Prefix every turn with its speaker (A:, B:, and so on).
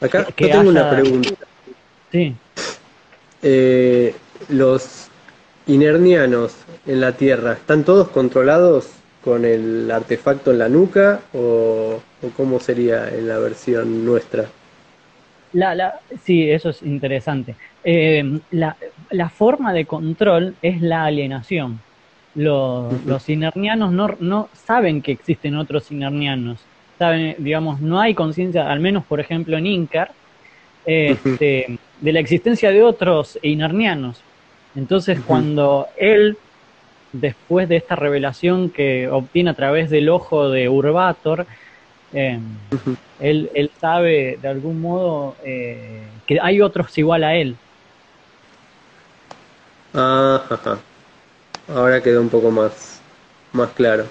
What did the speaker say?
A: Acá tengo una pregunta.
B: Sí.
A: Eh, los inernianos en la Tierra, ¿están todos controlados con el artefacto en la nuca o, cómo sería en la versión nuestra?
B: La, la, sí, eso es interesante. Eh, la, la, forma de control es la alienación. Los, los inernianos no, no, saben que existen otros inernianos. Saben, digamos, no hay conciencia, al menos por ejemplo en Incar, este, de la existencia de otros inernianos. Entonces, cuando él, después de esta revelación que obtiene a través del ojo de Urbator, em, él, él, sabe de algún modo eh, que hay otros igual a él.
A: Ah, Ahora quedó un poco más, más claro.